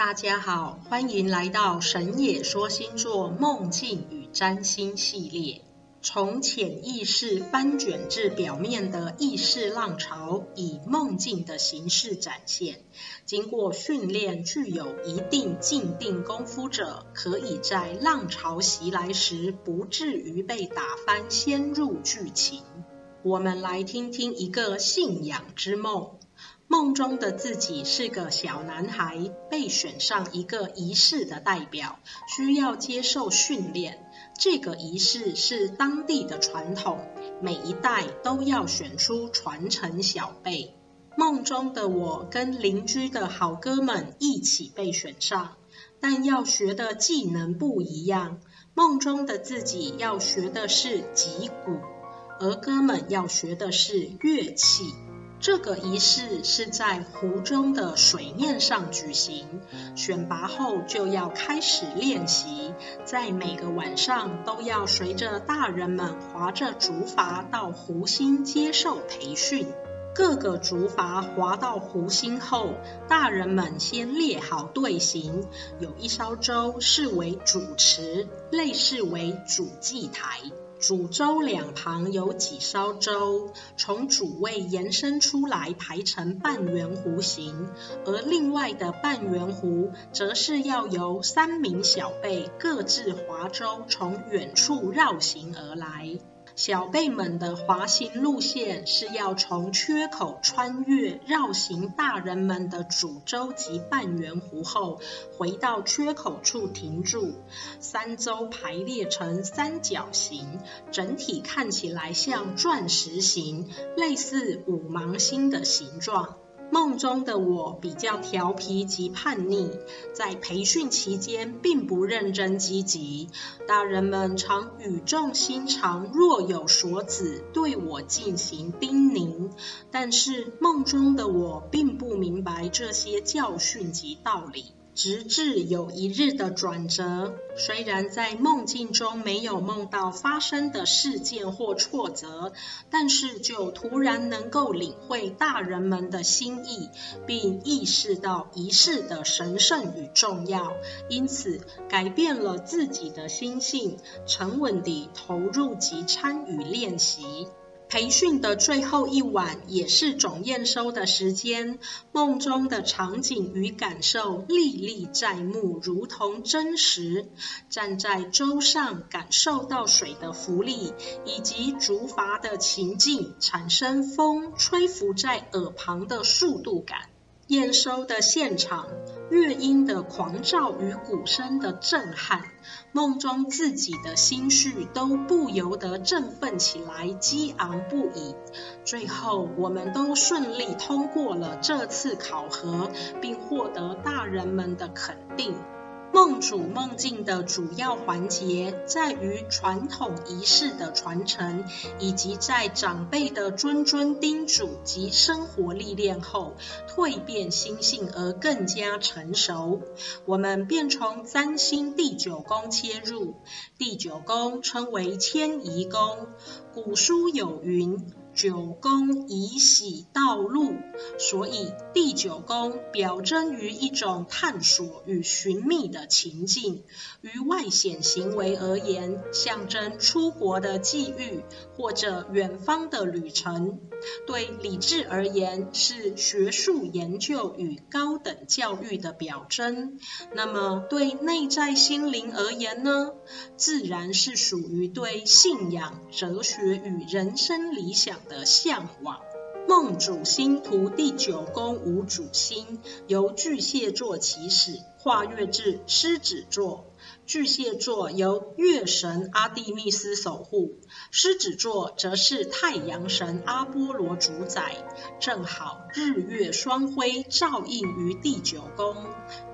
大家好，欢迎来到神野说星座梦境与占星系列。从潜意识翻卷至表面的意识浪潮，以梦境的形式展现。经过训练，具有一定静定功夫者，可以在浪潮袭来时，不至于被打翻，先入剧情。我们来听听一个信仰之梦。梦中的自己是个小男孩，被选上一个仪式的代表，需要接受训练。这个仪式是当地的传统，每一代都要选出传承小辈。梦中的我跟邻居的好哥们一起被选上，但要学的技能不一样。梦中的自己要学的是击鼓，而哥们要学的是乐器。这个仪式是在湖中的水面上举行，选拔后就要开始练习，在每个晚上都要随着大人们划着竹筏到湖心接受培训。各个竹筏划到湖心后，大人们先列好队形，有一艘舟视为主持，类似为主祭台。主舟两旁有几艘舟，从主位延伸出来排成半圆弧形，而另外的半圆弧则是要由三名小辈各自划舟从远处绕行而来。小辈们的滑行路线是要从缺口穿越，绕行大人们的主舟及半圆弧后，回到缺口处停住。三舟排列成三角形，整体看起来像钻石形，类似五芒星的形状。梦中的我比较调皮及叛逆，在培训期间并不认真积极。大人们常语重心长、若有所指对我进行叮咛，但是梦中的我并不明白这些教训及道理。直至有一日的转折，虽然在梦境中没有梦到发生的事件或挫折，但是就突然能够领会大人们的心意，并意识到仪式的神圣与重要，因此改变了自己的心性，沉稳地投入及参与练习。培训的最后一晚，也是总验收的时间。梦中的场景与感受历历在目，如同真实。站在舟上，感受到水的浮力，以及竹筏的情境，产生风吹拂在耳旁的速度感。验收的现场，乐音的狂躁与鼓声的震撼，梦中自己的心绪都不由得振奋起来，激昂不已。最后，我们都顺利通过了这次考核，并获得大人们的肯定。梦主梦境的主要环节在于传统仪式的传承，以及在长辈的谆谆叮嘱及生活历练后，蜕变心性而更加成熟。我们便从占星第九宫切入，第九宫称为迁移宫，古书有云。九宫以喜道路，所以第九宫表征于一种探索与寻觅的情境。于外显行为而言，象征出国的际遇或者远方的旅程；对理智而言，是学术研究与高等教育的表征。那么对内在心灵而言呢？自然是属于对信仰、哲学与人生理想的向往。梦主星图第九宫无主星，由巨蟹座起始，跨越至狮子座。巨蟹座由月神阿蒂密斯守护，狮子座则是太阳神阿波罗主宰，正好日月双辉照应于第九宫。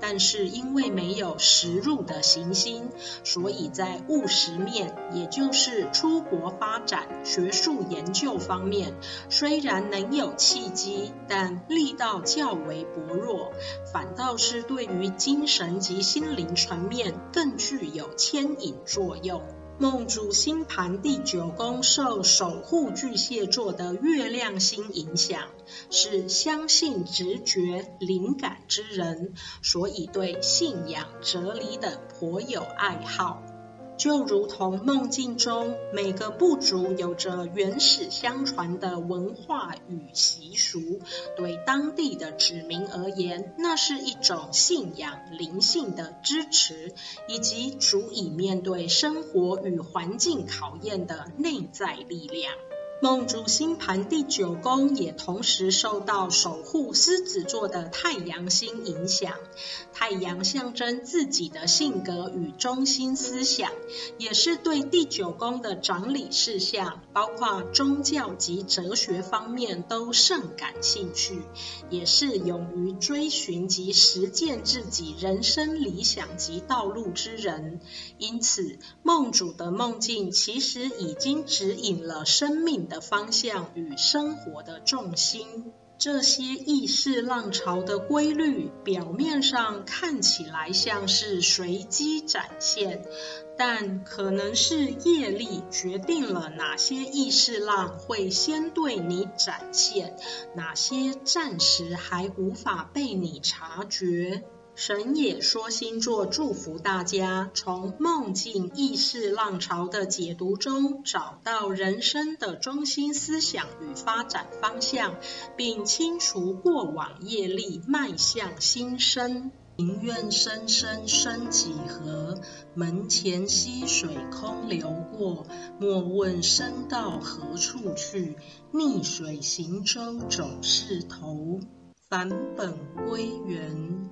但是因为没有实入的行星，所以在务实面，也就是出国发展、学术研究方面，虽然能有契机，但力道较为薄弱，反倒是对于精神及心灵层面更具有牵引作用。梦主星盘第九宫受守护巨蟹座的月亮星影响，是相信直觉、灵感之人，所以对信仰、哲理等颇有爱好。就如同梦境中每个部族有着原始相传的文化与习俗，对当地的子民而言，那是一种信仰、灵性的支持，以及足以面对生活与环境考验的内在力量。梦主星盘第九宫也同时受到守护狮子座的太阳星影响。太阳象征自己的性格与中心思想，也是对第九宫的掌理事项，包括宗教及哲学方面都甚感兴趣，也是勇于追寻及实践自己人生理想及道路之人。因此，梦主的梦境其实已经指引了生命的方向与生活的重心，这些意识浪潮的规律，表面上看起来像是随机展现，但可能是业力决定了哪些意识浪会先对你展现，哪些暂时还无法被你察觉。神野说星座祝福大家，从梦境意识浪潮的解读中，找到人生的中心思想与发展方向，并清除过往业力，迈向新生。庭院深深深几何，门前溪水空流过。莫问身到何处去，逆水行舟总是头。返本归元。